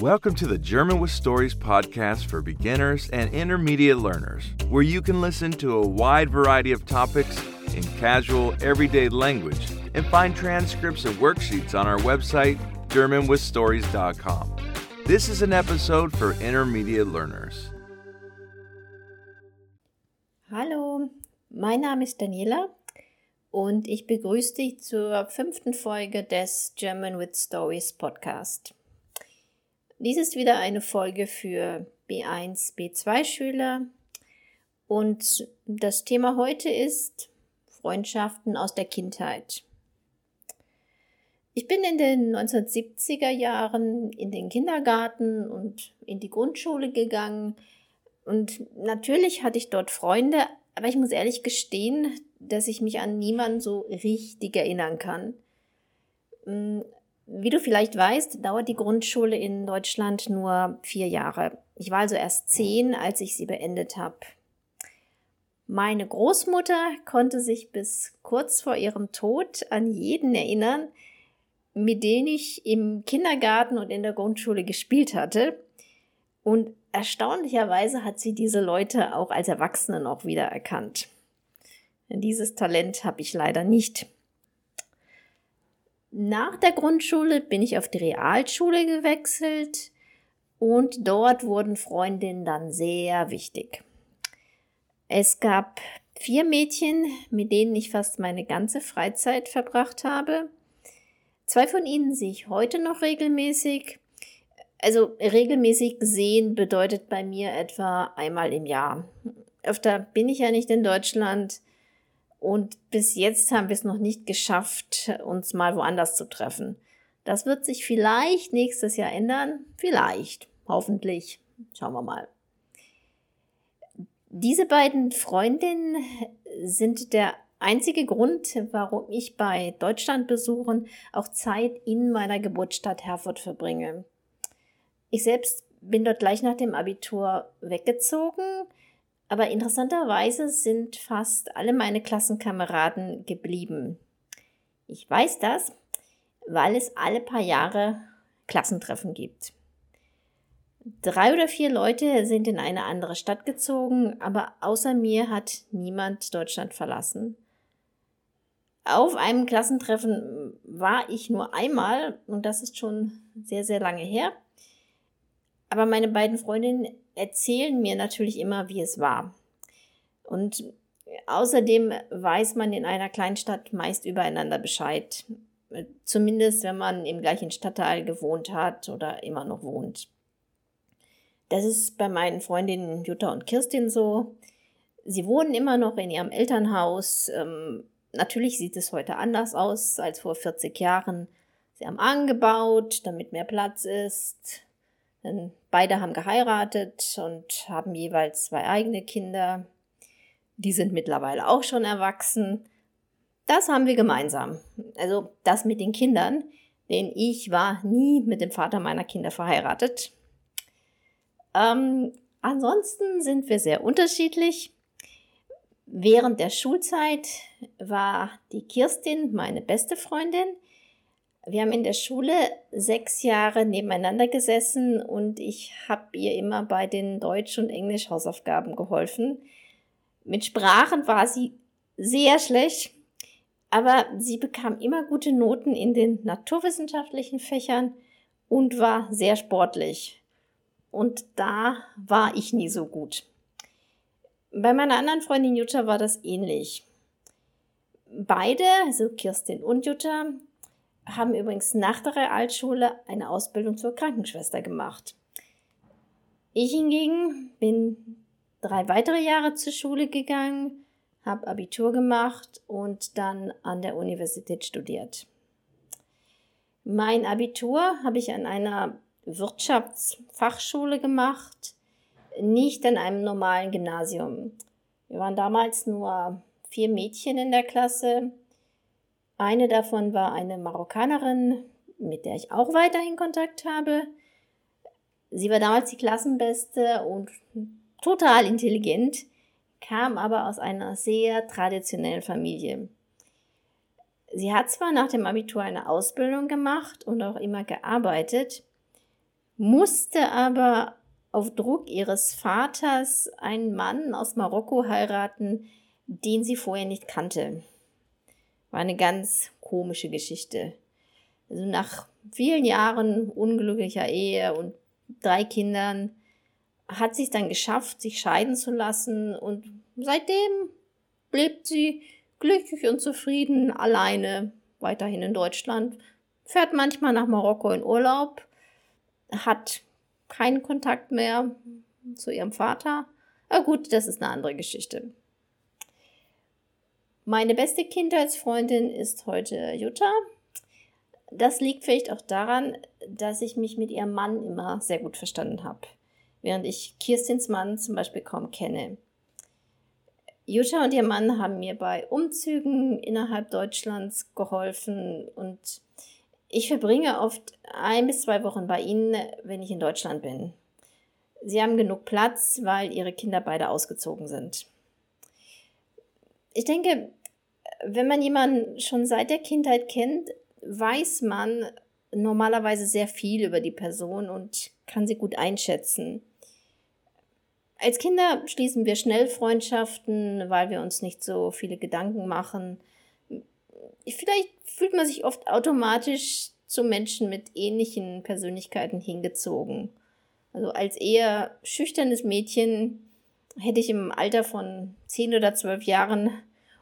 Welcome to the German with Stories podcast for beginners and intermediate learners, where you can listen to a wide variety of topics in casual, everyday language and find transcripts and worksheets on our website, GermanWithStories.com. This is an episode for intermediate learners. Hallo, mein Name ist Daniela und ich begrüße dich zur fünften Folge des German with Stories Podcast. Dies ist wieder eine Folge für B1, B2 Schüler und das Thema heute ist Freundschaften aus der Kindheit. Ich bin in den 1970er Jahren in den Kindergarten und in die Grundschule gegangen und natürlich hatte ich dort Freunde, aber ich muss ehrlich gestehen, dass ich mich an niemanden so richtig erinnern kann. Wie du vielleicht weißt, dauert die Grundschule in Deutschland nur vier Jahre. Ich war also erst zehn, als ich sie beendet habe. Meine Großmutter konnte sich bis kurz vor ihrem Tod an jeden erinnern, mit denen ich im Kindergarten und in der Grundschule gespielt hatte. Und erstaunlicherweise hat sie diese Leute auch als Erwachsene noch wiedererkannt. Dieses Talent habe ich leider nicht. Nach der Grundschule bin ich auf die Realschule gewechselt und dort wurden Freundinnen dann sehr wichtig. Es gab vier Mädchen, mit denen ich fast meine ganze Freizeit verbracht habe. Zwei von ihnen sehe ich heute noch regelmäßig. Also regelmäßig sehen bedeutet bei mir etwa einmal im Jahr. Öfter bin ich ja nicht in Deutschland. Und bis jetzt haben wir es noch nicht geschafft, uns mal woanders zu treffen. Das wird sich vielleicht nächstes Jahr ändern. Vielleicht. Hoffentlich. Schauen wir mal. Diese beiden Freundinnen sind der einzige Grund, warum ich bei Deutschlandbesuchen auch Zeit in meiner Geburtsstadt Herford verbringe. Ich selbst bin dort gleich nach dem Abitur weggezogen, aber interessanterweise sind fast alle meine Klassenkameraden geblieben. Ich weiß das, weil es alle paar Jahre Klassentreffen gibt. Drei oder vier Leute sind in eine andere Stadt gezogen, aber außer mir hat niemand Deutschland verlassen. Auf einem Klassentreffen war ich nur einmal und das ist schon sehr, sehr lange her. Aber meine beiden Freundinnen erzählen mir natürlich immer, wie es war. Und außerdem weiß man in einer Kleinstadt meist übereinander Bescheid. Zumindest, wenn man im gleichen Stadtteil gewohnt hat oder immer noch wohnt. Das ist bei meinen Freundinnen Jutta und Kirstin so. Sie wohnen immer noch in ihrem Elternhaus. Ähm, natürlich sieht es heute anders aus als vor 40 Jahren. Sie haben angebaut, damit mehr Platz ist. Beide haben geheiratet und haben jeweils zwei eigene Kinder. Die sind mittlerweile auch schon erwachsen. Das haben wir gemeinsam. Also das mit den Kindern, denn ich war nie mit dem Vater meiner Kinder verheiratet. Ähm, ansonsten sind wir sehr unterschiedlich. Während der Schulzeit war die Kirstin meine beste Freundin. Wir haben in der Schule sechs Jahre nebeneinander gesessen und ich habe ihr immer bei den Deutsch- und Englisch-Hausaufgaben geholfen. Mit Sprachen war sie sehr schlecht, aber sie bekam immer gute Noten in den naturwissenschaftlichen Fächern und war sehr sportlich. Und da war ich nie so gut. Bei meiner anderen Freundin Jutta war das ähnlich. Beide, also Kirstin und Jutta, haben übrigens nach der Realschule eine Ausbildung zur Krankenschwester gemacht. Ich hingegen bin drei weitere Jahre zur Schule gegangen, habe Abitur gemacht und dann an der Universität studiert. Mein Abitur habe ich an einer Wirtschaftsfachschule gemacht, nicht an einem normalen Gymnasium. Wir waren damals nur vier Mädchen in der Klasse eine davon war eine Marokkanerin, mit der ich auch weiterhin Kontakt habe. Sie war damals die Klassenbeste und total intelligent, kam aber aus einer sehr traditionellen Familie. Sie hat zwar nach dem Abitur eine Ausbildung gemacht und auch immer gearbeitet, musste aber auf Druck ihres Vaters einen Mann aus Marokko heiraten, den sie vorher nicht kannte. War eine ganz komische Geschichte. Also nach vielen Jahren unglücklicher Ehe und drei Kindern hat sie es dann geschafft, sich scheiden zu lassen und seitdem lebt sie glücklich und zufrieden alleine weiterhin in Deutschland, fährt manchmal nach Marokko in Urlaub, hat keinen Kontakt mehr zu ihrem Vater. Aber gut, das ist eine andere Geschichte. Meine beste Kindheitsfreundin ist heute Jutta. Das liegt vielleicht auch daran, dass ich mich mit ihrem Mann immer sehr gut verstanden habe, während ich Kirstins Mann zum Beispiel kaum kenne. Jutta und ihr Mann haben mir bei Umzügen innerhalb Deutschlands geholfen und ich verbringe oft ein bis zwei Wochen bei ihnen, wenn ich in Deutschland bin. Sie haben genug Platz, weil ihre Kinder beide ausgezogen sind. Ich denke, wenn man jemanden schon seit der Kindheit kennt, weiß man normalerweise sehr viel über die Person und kann sie gut einschätzen. Als Kinder schließen wir schnell Freundschaften, weil wir uns nicht so viele Gedanken machen. Vielleicht fühlt man sich oft automatisch zu Menschen mit ähnlichen Persönlichkeiten hingezogen. Also als eher schüchternes Mädchen hätte ich im Alter von zehn oder zwölf Jahren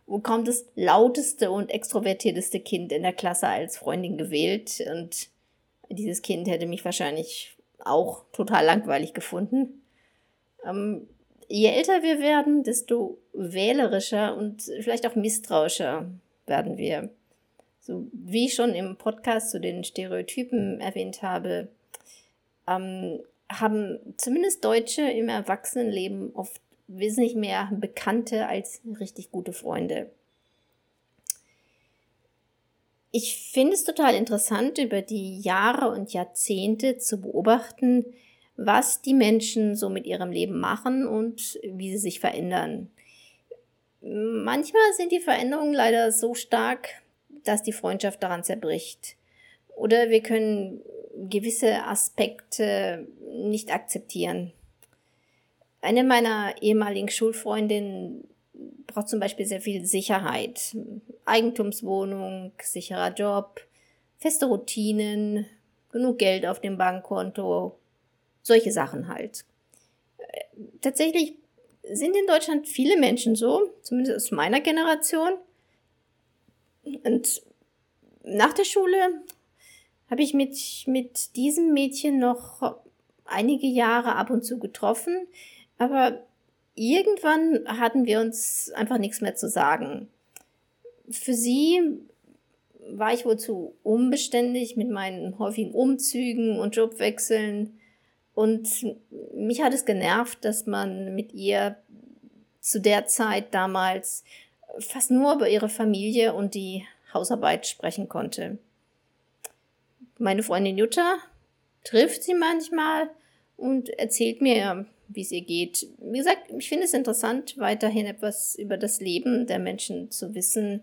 wohl kaum das lauteste und extrovertierteste Kind in der Klasse als Freundin gewählt. Und dieses Kind hätte mich wahrscheinlich auch total langweilig gefunden. Ähm, je älter wir werden, desto wählerischer und vielleicht auch misstrauischer werden wir. So wie ich schon im Podcast zu den Stereotypen erwähnt habe, ähm, haben zumindest Deutsche im Erwachsenenleben oft wesentlich mehr Bekannte als richtig gute Freunde. Ich finde es total interessant, über die Jahre und Jahrzehnte zu beobachten, was die Menschen so mit ihrem Leben machen und wie sie sich verändern. Manchmal sind die Veränderungen leider so stark, dass die Freundschaft daran zerbricht. Oder wir können gewisse Aspekte nicht akzeptieren. Eine meiner ehemaligen Schulfreundinnen braucht zum Beispiel sehr viel Sicherheit. Eigentumswohnung, sicherer Job, feste Routinen, genug Geld auf dem Bankkonto, solche Sachen halt. Tatsächlich sind in Deutschland viele Menschen so, zumindest aus meiner Generation, und nach der Schule habe ich mit, mit diesem Mädchen noch einige Jahre ab und zu getroffen, aber irgendwann hatten wir uns einfach nichts mehr zu sagen. Für sie war ich wohl zu unbeständig mit meinen häufigen Umzügen und Jobwechseln. Und mich hat es genervt, dass man mit ihr zu der Zeit damals fast nur über ihre Familie und die Hausarbeit sprechen konnte. Meine Freundin Jutta trifft sie manchmal und erzählt mir, wie es ihr geht. Wie gesagt, ich finde es interessant, weiterhin etwas über das Leben der Menschen zu wissen,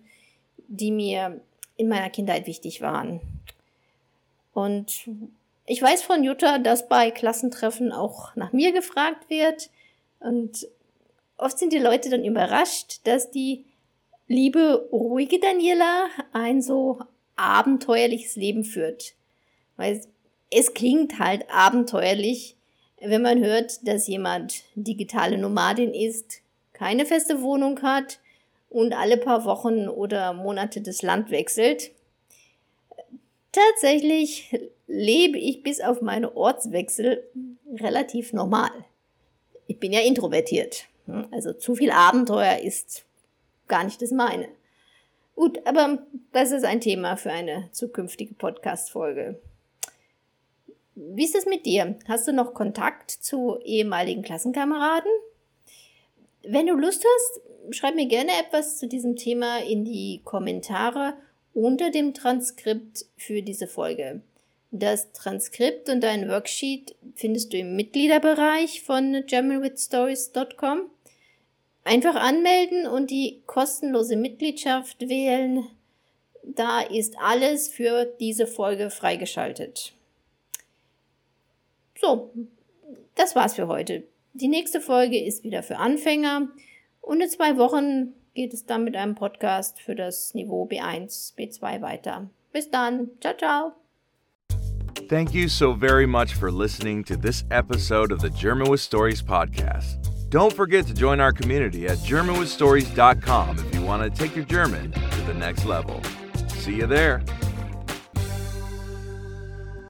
die mir in meiner Kindheit wichtig waren. Und ich weiß von Jutta, dass bei Klassentreffen auch nach mir gefragt wird. Und oft sind die Leute dann überrascht, dass die liebe, ruhige Daniela ein so abenteuerliches Leben führt. Weil es klingt halt abenteuerlich, wenn man hört, dass jemand digitale Nomadin ist, keine feste Wohnung hat und alle paar Wochen oder Monate das Land wechselt. Tatsächlich lebe ich bis auf meine Ortswechsel relativ normal. Ich bin ja introvertiert. Also zu viel Abenteuer ist gar nicht das meine. Gut, aber das ist ein Thema für eine zukünftige Podcast-Folge. Wie ist es mit dir? Hast du noch Kontakt zu ehemaligen Klassenkameraden? Wenn du Lust hast, schreib mir gerne etwas zu diesem Thema in die Kommentare unter dem Transkript für diese Folge. Das Transkript und ein Worksheet findest du im Mitgliederbereich von germanwithstories.com. Einfach anmelden und die kostenlose Mitgliedschaft wählen. Da ist alles für diese Folge freigeschaltet. So, das war's für heute. Die nächste Folge ist wieder für Anfänger und in zwei Wochen geht es dann mit einem Podcast für das Niveau B1, B2 weiter. Bis dann. Ciao, ciao. Thank you so very much for listening to this episode of the German with Stories podcast. Don't forget to join our community at GermanWithStories.com if you want to take your German to the next level. See you there.